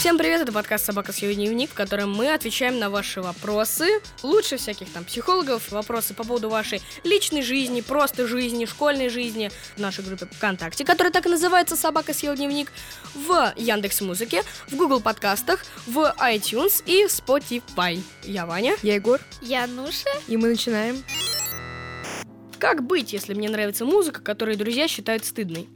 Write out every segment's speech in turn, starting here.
Всем привет, это подкаст «Собака съел дневник», в котором мы отвечаем на ваши вопросы. Лучше всяких там психологов, вопросы по поводу вашей личной жизни, просто жизни, школьной жизни в нашей группе ВКонтакте, которая так и называется «Собака съел дневник», в Яндекс Музыке, в Google подкастах, в iTunes и Spotify. Я Ваня. Я Егор. Я Нуша. И мы начинаем. Как быть, если мне нравится музыка, которую друзья считают стыдной?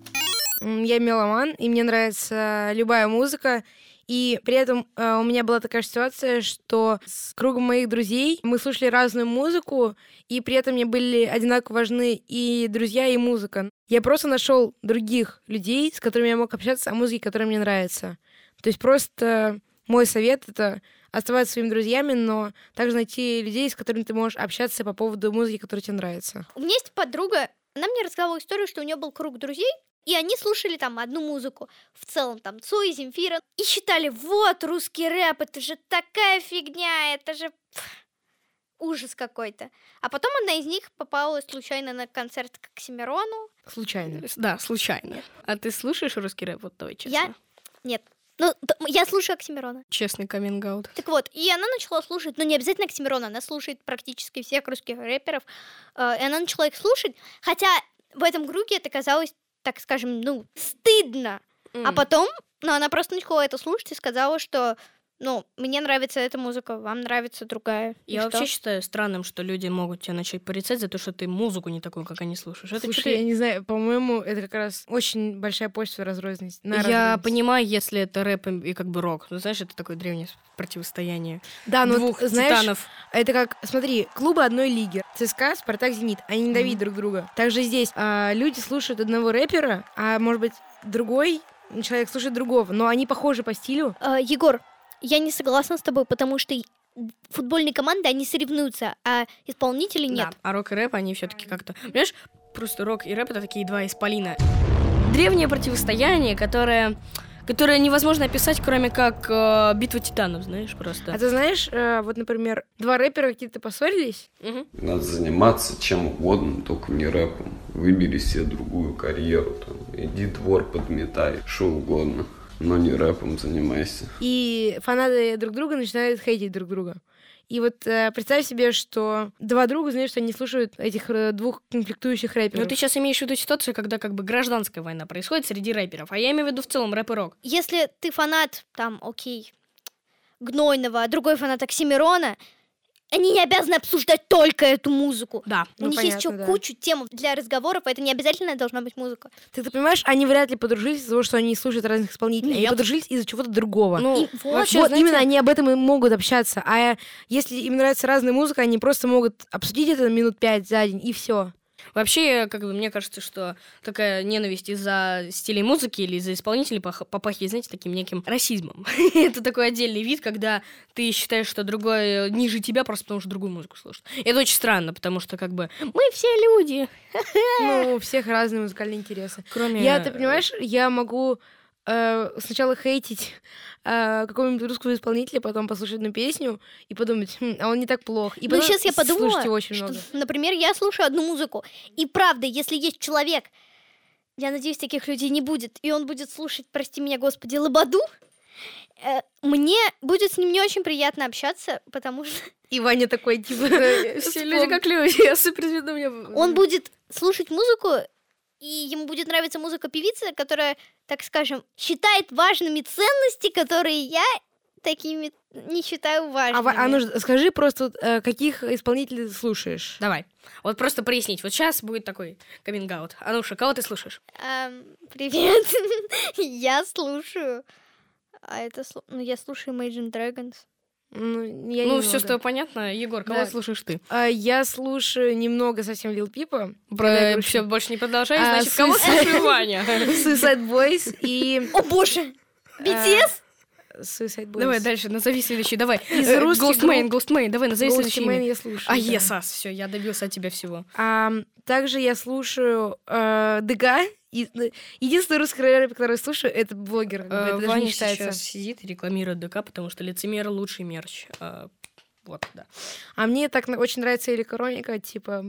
Я меломан, и мне нравится любая музыка. И при этом э, у меня была такая ситуация, что с кругом моих друзей мы слушали разную музыку, и при этом мне были одинаково важны и друзья, и музыка. Я просто нашел других людей, с которыми я мог общаться о музыке, которая мне нравится. То есть просто мой совет — это оставаться своими друзьями, но также найти людей, с которыми ты можешь общаться по поводу музыки, которая тебе нравится. У меня есть подруга, она мне рассказывала историю, что у нее был круг друзей, и они слушали там одну музыку, в целом там Цой, Земфира, и считали, вот, русский рэп, это же такая фигня, это же ужас какой-то. А потом одна из них попала случайно на концерт к Оксимирону. Случайно. Да, случайно. А ты слушаешь русский рэп? Вот давай честно. Я? Нет. Ну, я слушаю Оксимирона. Честный каминг Так вот, и она начала слушать, ну не обязательно Оксимирона, она слушает практически всех русских рэперов, э, и она начала их слушать, хотя в этом круге это казалось, так скажем, ну, стыдно. А потом, ну, она просто начала это слушать и сказала, что, ну, мне нравится эта музыка, вам нравится другая. И Я что? вообще считаю странным, что люди могут тебя начать порицать за то, что ты музыку не такую, как они слушаешь. Это Слушай, чё-то- я не знаю, по-моему, это как раз очень большая почва разрозненности. на Я разрозненность. понимаю, если это рэп и и как бы рок. Ну, знаешь, это такое древнее противостояние Да, но двух вот, знаешь, титанов. это как, смотри, клубы одной лиги. ЦСКА, Спартак, Зенит. Они ненавидят друг друга. Также здесь а, люди слушают одного рэпера, а может быть другой человек слушает другого, но они похожи по стилю. Э, Егор, я не согласна с тобой, потому что футбольные команды, они соревнуются, а исполнители нет. Да, а рок и рэп, они все-таки как-то... Понимаешь, просто рок и рэп — это такие два исполина. Древнее противостояние, которое которое невозможно описать, кроме как э, битва титанов, знаешь, просто. А ты знаешь, э, вот, например, два рэпера какие-то поссорились, Мгм. Надо заниматься чем угодно, только не рэпом. Выбери себе другую карьеру. Там. Иди двор подметай, что угодно. Но не рэпом занимайся. и фанаты друг друга начинают хейтить друг друга. И вот э, представь себе, что два друга знают, что они слушают этих э, двух конфликтующих рэперов. Ну, ты сейчас имеешь в виду ситуацию, когда как бы гражданская война происходит среди рэперов, а я имею в виду в целом рэп и рок. Если ты фанат, там, окей, Гнойного, а другой фанат Оксимирона, они не обязаны обсуждать только эту музыку. Да. У Ну, них есть еще понятно, да. кучу тем для разговоров, это не обязательно должна быть музыка. Ты, ты понимаешь, они вряд ли подружились из-за того, что они слушают разных исполнителей. Они Нет. подружились из-за чего-то другого. Ну, И вот, вообще, вот знаете, именно они об этом и могут общаться. А если им нравится разная музыка, они просто могут обсудить это минут пять за день, и все. Вообще, как бы, мне кажется, что такая ненависть из-за стилей музыки или из-за исполнителей попахивает, знаете, таким неким расизмом. Это такой отдельный вид, когда ты считаешь, что другой ниже тебя просто потому, что другую музыку слушает. Это очень странно, потому что, как бы, мы все люди. Ну, у всех разные музыкальные интересы. Кроме... Я, ты понимаешь, я могу э, сначала хейтить э, какого-нибудь русского исполнителя, потом послушать одну песню и подумать, «Хм, а он не так плох. И Ну, потом сейчас я подумала, очень что, много. например, я слушаю одну музыку, и правда, если есть человек, я надеюсь, таких людей не будет, и он будет слушать, прости меня, господи, Лободу, э, мне будет с ним не очень приятно общаться, потому что И Ваня такой, типа... Все люди как люди, я супер звезда, у меня... он будет слушать музыку, и ему будет нравиться музыка певицы, которая, так скажем, считает важными ценности, которые я такими не считаю А, важными. Ва- а ну, скажи просто, э, каких исполнителей ты слушаешь? Давай. Вот просто прояснить. Вот сейчас будет такой каминг-аут. Ануша, кого ты слушаешь? Эм, привет. я слушаю. А это слу- ну я слушаю Imagine Dragons. Ну, я ну, все, что понятно. Егор, кого Да. слушаешь ты? А, я слушаю немного совсем Лил Пипа. когда я грущу. Все, больше не продолжай. А, Значит, кого Suicide- слушаю Ваня? Suicide Boys и... О боже! BTS? Suicide Boys. Давай дальше, назови следующий, давай. Из Э, русских Ghostman, групп- Ghostman, давай, назови Ghost следующий. Man имя. я слушаю. А, да. есас, все, я добился от тебя всего. А, также я слушаю э, ДГ. Э, единственный русский рэп, который я слушаю, это блогер. Э, это даже Ваня не считается. сейчас сидит и рекламирует ДК, потому что лицемер лучший мерч. А, Вот, да. А мне так очень нравится Элика Роника, типа...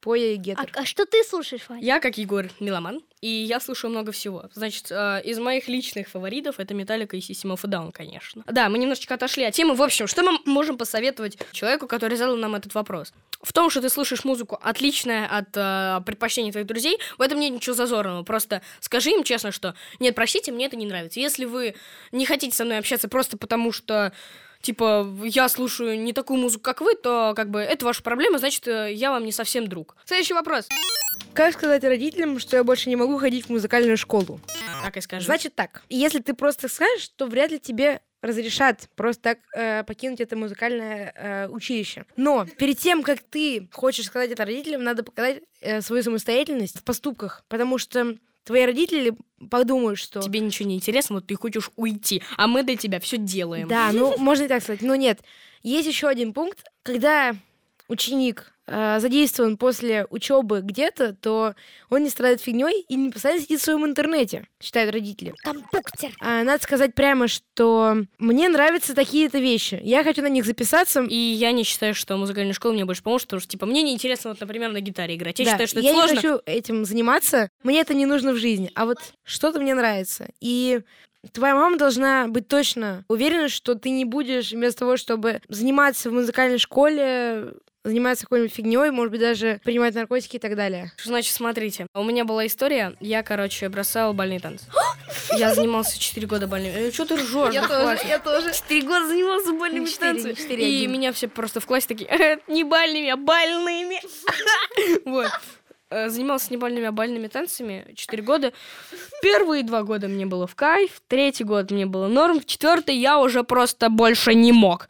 Поя и А, Гетер. а что ты слушаешь, Ваня? Я, как Егор, меломан, и я слушаю много всего. Значит, э, из моих личных фаворитов это Металлика и System of a Down, конечно. Да, мы немножечко отошли от темы. В общем, что мы можем посоветовать человеку, который задал нам этот вопрос? В том, что ты слушаешь музыку отличная от э, предпочтений твоих друзей, в этом нет ничего зазорного. Просто скажи им честно, что нет, простите, мне это не нравится. Если вы не хотите со мной общаться просто потому, что типа, я слушаю не такую музыку, как вы, то, как бы, это ваша проблема, значит, э, я вам не совсем друг. Следующий вопрос. Как сказать родителям, что я больше не могу ходить в музыкальную школу? Так и скажи. Значит так, если ты просто скажешь, то вряд ли тебе разрешат просто так э, покинуть это музыкальное э, училище. Но перед тем, как ты хочешь сказать это родителям, надо показать э, свою самостоятельность в поступках, потому что твои родители подумают, что... Тебе ничего не интересно, вот ты хочешь уйти, а мы для тебя все делаем. Да, ну, можно и так сказать. Но нет, есть еще один пункт. Когда ученик э, задействован после учебы где-то, то он не страдает фигней и не постоянно сидит в своем интернете, считают родители. Компьютер. А, надо сказать прямо, что мне нравятся такие-то вещи. Я хочу на них записаться. И я не считаю, что музыкальная школа мне больше поможет, потому что, типа, мне неинтересно, вот, например, на гитаре играть. Я Да, считаю, что это я сложно. не хочу этим заниматься. Мне это не нужно в жизни. А вот что-то мне нравится. И твоя мама должна быть точно уверена, что ты не будешь вместо того, чтобы заниматься в музыкальной школе, заниматься какой-нибудь фигней, может быть, даже принимать наркотики и так далее. Значит, смотрите, у меня была история, я, короче, бросала бальные танцы. Я занимался 4 года бальными. Что ты ржешь? да хватит. тоже. 4 года занимался не танцами. И меня все просто в классе такие, «Э, не бальными, а бальными. Вот. Э, Занимался не бальными, а бальными танцами 4 года. Первые два года мне было в кайф, третий год мне было норм, в четвертый я уже просто больше не мог.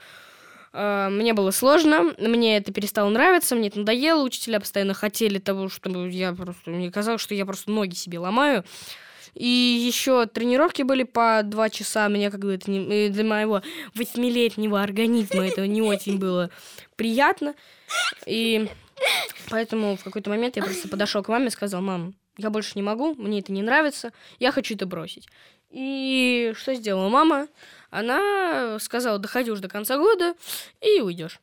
Э, Мне было сложно, мне это перестало нравиться, мне это надоело, учителя постоянно хотели того, чтобы я просто... Мне казалось, что я просто ноги себе ломаю. И еще тренировки были по два часа. Мне как бы это не, э, для моего восьмилетнего организма это не очень было приятно. И поэтому в какой-то момент я просто подошел к маме и сказал, мам, я больше не могу, мне это не нравится, я хочу это бросить. И что сделала мама? Она сказала, доходи уже до конца года и уйдешь.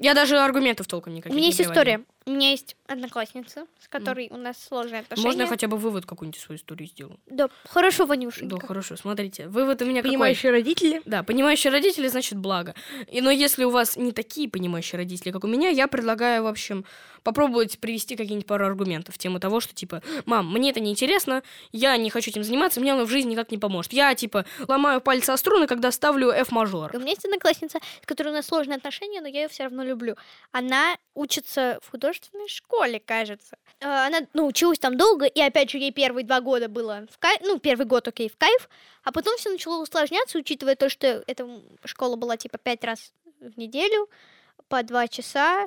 Я даже аргументов толком никаких У меня не есть приводила. история. У меня есть одноклассница, с которой у нас сложные отношения. Можно я хотя бы вывод какую-нибудь свою историю сделаю? Да, хорошо, Да, Ванюшенька. хорошо, смотрите. Вывод у меня какой? Понимающие родители. Да, понимающие родители, значит, благо. И, но если у вас не такие понимающие родители, как у меня, я предлагаю, в общем, попробовать привести какие-нибудь пару аргументов в тему того, что, типа, мам, мне это не интересно, я не хочу этим заниматься, мне оно в жизни никак не поможет. Я, типа, ломаю пальцы о струны, когда ставлю F-мажор. У меня есть одноклассница, с которой у нас сложные отношения, но я ее все равно люблю. Она учится в художественной школе, кажется. Э, Она, ну, училась там долго, и опять же, ей первые два года было в кайф, ну, первый год, окей, в кайф, а потом все начало усложняться, учитывая то, что эта школа была, типа, пять раз в неделю, по два часа,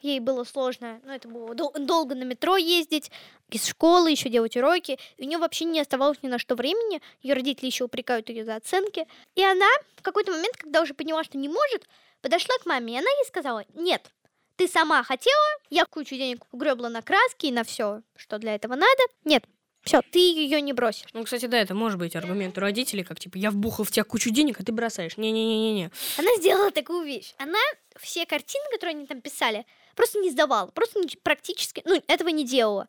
ей было сложно, ну, это было дол- долго на метро ездить, из школы еще делать уроки, и у нее вообще не оставалось ни на что времени, ее родители еще упрекают ее за оценки, и она в какой-то момент, когда уже поняла, что не может, подошла к маме, и она ей сказала, нет, ты сама хотела, я кучу денег угребла на краски и на все, что для этого надо, нет, все, ты ее не бросишь. Ну, кстати, да, это может быть аргумент у родителей, как, типа, я вбухал в тебя кучу денег, а ты бросаешь. Не-не-не-не-не. Она сделала такую вещь. Она все картины, которые они там писали, просто не сдавала, просто не- практически, ну, этого не делала.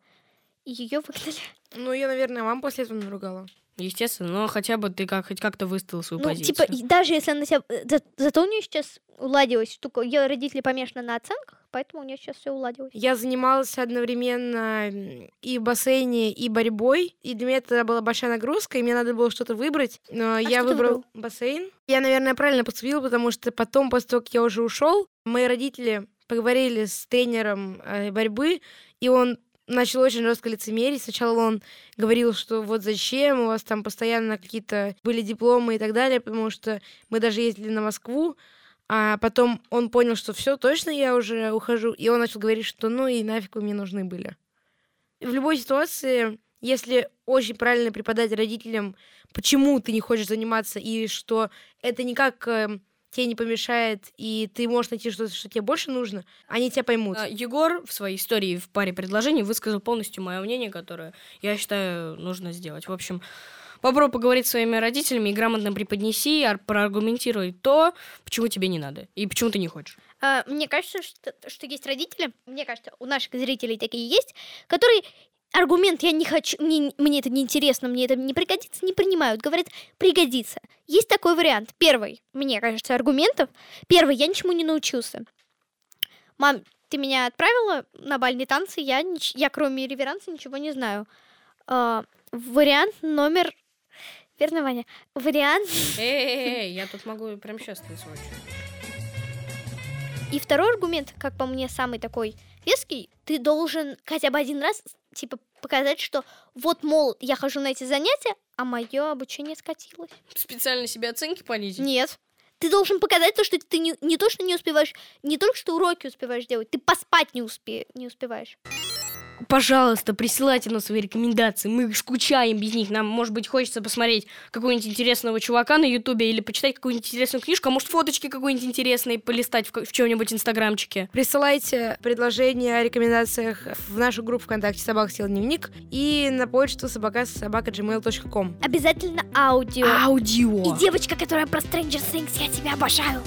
И ее выгнали. Ну, я, наверное, мам после этого наругала. Естественно, но хотя бы ты как, хоть как-то выставил свою Ну, позицию. типа, даже если она себя... э, за- Зато у нее сейчас уладилась штука. Ее родители помешаны на оценках, поэтому у нее сейчас все уладилось. Я занималась одновременно и в бассейне, и борьбой. И для меня это была большая нагрузка, и мне надо было что-то выбрать. Но я что ты выбрал выбрал? бассейн. Я, наверное, правильно поступила, потому что потом, после того, как я уже ушел, мои родители поговорили с тренером э, борьбы, и он начал очень жестко лицемерить. Сначала он говорил, что вот зачем, у вас там постоянно какие-то были дипломы и так далее, потому что мы даже ездили на Москву, а потом он понял, что все, точно я уже ухожу, и он начал говорить, что ну и нафиг вы мне нужны были. В любой ситуации, если очень правильно преподать родителям, почему ты не хочешь заниматься, и что это никак э, тебе не помешает, и ты можешь найти что-то, что тебе больше нужно, они тебя поймут. А, Егор в своей истории в паре предложений высказал полностью мое мнение, которое я считаю нужно сделать. В общем, попробуй поговорить с своими родителями и грамотно преподнеси, ар- проаргументируй то, почему тебе не надо и почему ты не хочешь. А, Мне кажется, что, что есть родители, мне кажется, у наших зрителей такие есть, которые аргумент «я не хочу, мне, мне это не интересно, мне это не пригодится» не принимают. Говорят «пригодится». Есть такой вариант. Первый, мне кажется, аргументов. Первый, я ничему не научился. Мам, ты меня отправила на бальные танцы, я, я кроме реверанса ничего не знаю. А, вариант номер... Верно, Ваня? Вариант... Эй, я тут могу прямо сейчас танцевать. И второй аргумент, как по мне, самый такой веский, ты должен хотя бы один раз, типа, показать, что вот, мол, я хожу на эти занятия, а мое обучение скатилось. Специально себе оценки понизить? Нет. Ты должен показать то, что ты не, не то, что не успеваешь, не только что уроки успеваешь делать, ты поспать не, успе, не успеваешь. Пожалуйста, присылайте нам свои рекомендации. Мы скучаем без них. Нам, может быть, хочется посмотреть какого-нибудь интересного чувака на Ютубе или почитать какую-нибудь интересную книжку, а может, фоточки какой-нибудь интересные полистать в, в чем-нибудь инстаграмчике. Присылайте предложения о рекомендациях в нашу группу ВКонтакте «Собака съел дневник» и на почту собака собака gmail.com. Обязательно аудио. Аудио. И девочка, которая про Stranger Things, я тебя обожаю.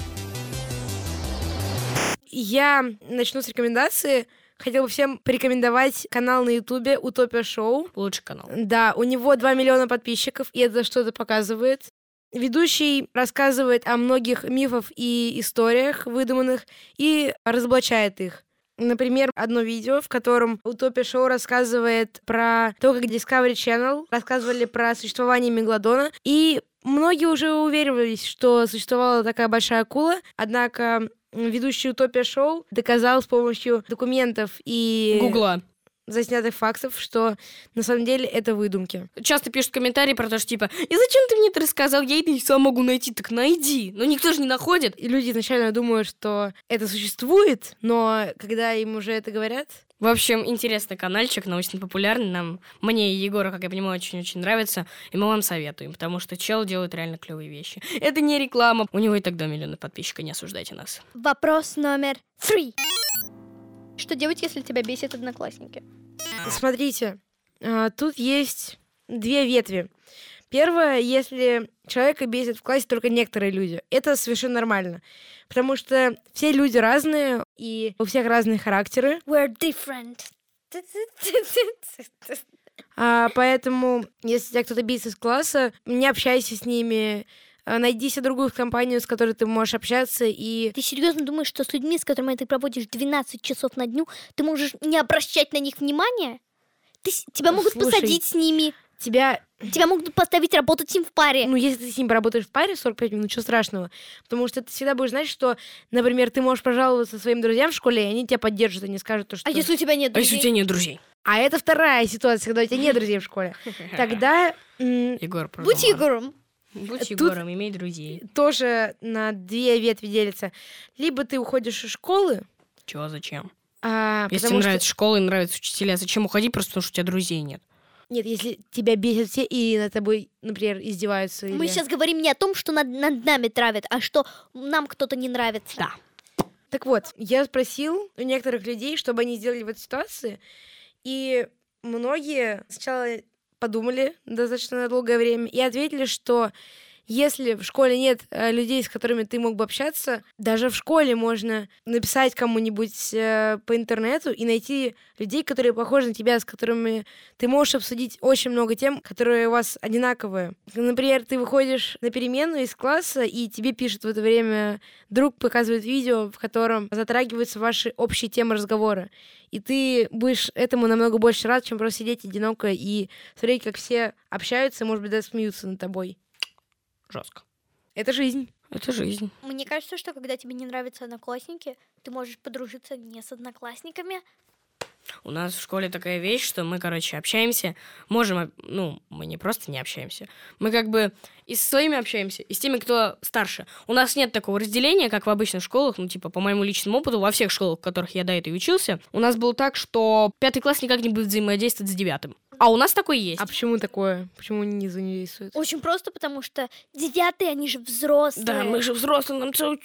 Я начну с рекомендации. Хотел бы всем порекомендовать канал на Ютубе «Утопия Шоу». Лучший канал. Да, у него 2 миллиона подписчиков, и это что-то показывает. Ведущий рассказывает о многих мифах и историях выдуманных и разоблачает их. Например, одно видео, в котором Утопия Шоу рассказывает про то, как Discovery Channel рассказывали про существование Мегалодона, и многие уже уверивались, что существовала такая большая акула, однако ведущий Утопия Шоу доказал с помощью документов и Гугла. Заснятых фактов, что на самом деле это выдумки. Часто пишут комментарии про то, что типа, и зачем ты мне это рассказал? Я это и сам могу найти. Так найди. Но никто же не находит. И люди изначально думают, что это существует, но когда им уже это говорят, В общем, интересный каналчик, научно-популярный. Нам, мне и Егору, как я понимаю, очень-очень нравится. И мы вам советуем, потому что чел делает реально клевые вещи. Это не реклама. У него и так 2 миллиона подписчиков, не осуждайте нас. Вопрос номер три. Что делать, если тебя бесит одноклассники? смотрите, а, тут есть две ветви. Первое, если человека бесит в классе только некоторые люди, это совершенно нормально. Потому что все люди разные, и у всех разные характеры. We're different. А, поэтому, если тебя кто-то бесит из класса, не общайся с ними, найди себе другую компанию, с которой ты можешь общаться, и Ты серьезно думаешь, что с людьми, с которыми ты проводишь 12 часов на дню, ты можешь не обращать на них внимания? Ты, с- тебя могут Слушай, посадить с ними, тебя тебя могут поставить работать им в паре. Ну, если ты с ним поработаешь в паре 45 минут, ничего страшного. Потому что ты всегда будешь знать, что, например, ты можешь пожаловаться своим друзьям в школе, и они тебя поддержат, они скажут то, что... а если у тебя нет А если у друзей? тебя нет друзей? А это вторая ситуация, когда у тебя нет друзей в школе. Тогда Егор, Будь. Егором. Будь Тут- Егором, имей друзей. тоже на две ветви делится. Либо ты уходишь из школы, Чего, зачем? а, Если потому тебе что... нравится школа и нравятся учителя, зачем уходить просто потому, что у тебя друзей нет? Нет, если тебя бесят все и над тобой, например, издеваются. Мы или- сейчас говорим не о том, что над, над нами травят, а что нам кто-то не нравится. Да. Так вот, я спросил у некоторых людей, чтобы они сделали в этой ситуации, и многие сначала подумали достаточно долгое время и ответили, что если в школе нет э, людей, с которыми ты мог бы общаться, даже в школе можно написать кому-нибудь э, по интернету и найти людей, которые похожи на тебя, с которыми ты можешь обсудить очень много тем, которые у вас одинаковые. Например, ты выходишь на перемену из класса, и тебе пишет в это время друг, показывает видео, в котором затрагиваются ваши общие темы разговора. И ты будешь этому намного больше рад, чем просто сидеть одиноко и смотреть, как все общаются, может быть, даже смеются над тобой. Жестко. Это жизнь. Это жизнь. Мне кажется, что когда тебе не нравятся одноклассники, ты можешь подружиться не с одноклассниками. У нас в школе такая вещь, что мы, короче, общаемся. Можем, ну, мы не просто не общаемся. Мы как бы и со своими общаемся, и с теми, кто старше. У нас нет такого разделения, как в обычных школах, ну, типа, по моему личному опыту, во всех школах, в которых я до этого учился, у нас было так, что пятый класс никак не будет взаимодействовать с девятым. А у нас такое есть. А почему такое? Почему они не взаимодействуют? Очень просто, потому что девятые, они же взрослые. Да, мы же взрослые, нам целых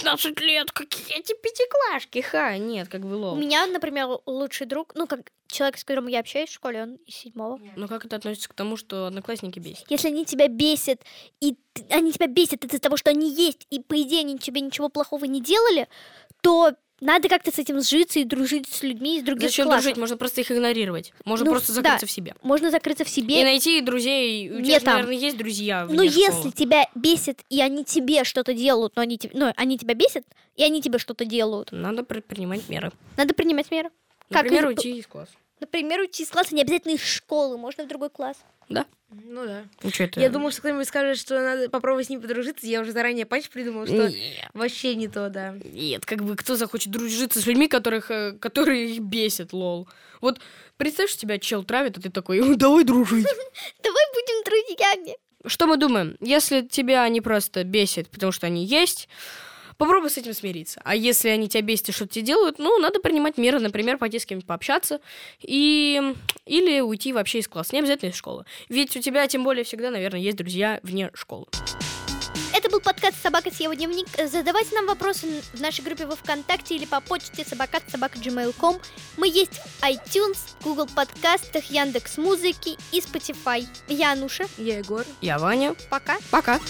15 лет, какие эти пятиклашки, ха, нет, как бы У меня, например, лучший друг, ну как человек, с которым я общаюсь в школе, он из седьмого. Ну как это относится к тому, что одноклассники бесят? Если они тебя бесят, и они тебя бесят из-за того, что они есть, и по идее они тебе ничего плохого не делали, то надо как-то с этим сжиться и дружить с людьми из других Зачем классов. дружить? Можно просто их игнорировать. Можно Ну, просто да. закрыться в себе. Можно закрыться в И себе. найти друзей. У тебя, Нет же, там. наверное, есть друзья Но вне если школы. тебя бесит, и они тебе что-то делают, но они, тебе, ну, они тебя бесят, и они тебе что-то делают, Надо предпринимать меры. надо принимать меры. Как Например, из- уйти из класса. Например, уйти из класса, не обязательно из школы, можно в другой класс. Да? Ну да. Ну, чё это? Я думал, что кто-нибудь скажет, что надо попробовать с ним подружиться. Я уже заранее патч придумал, что Нет. вообще не то, да. Нет, как бы кто захочет дружиться с людьми, которых, э, которые их бесят, лол. Вот представь, что тебя чел травит, а ты такой, «Э, давай дружить. Давай будем друзьями. Что мы думаем? Если тебя они просто бесят, потому что они есть, попробуй с этим смириться. А если они тебя бесят и что-то тебе делают, ну, надо принимать меры, например, пойти с кем-нибудь пообщаться и... или уйти вообще из класса, не обязательно из школы. Ведь у тебя, тем более, всегда, наверное, есть друзья вне школы. Это был подкаст «Собака съела дневник». Задавайте нам вопросы в нашей группе во Вконтакте или по почте собака gmail.com. Мы есть в iTunes, Google подкастах, Яндекс Музыки и Spotify. Я Ануша. Я Егор. Я Ваня. Пока. Пока.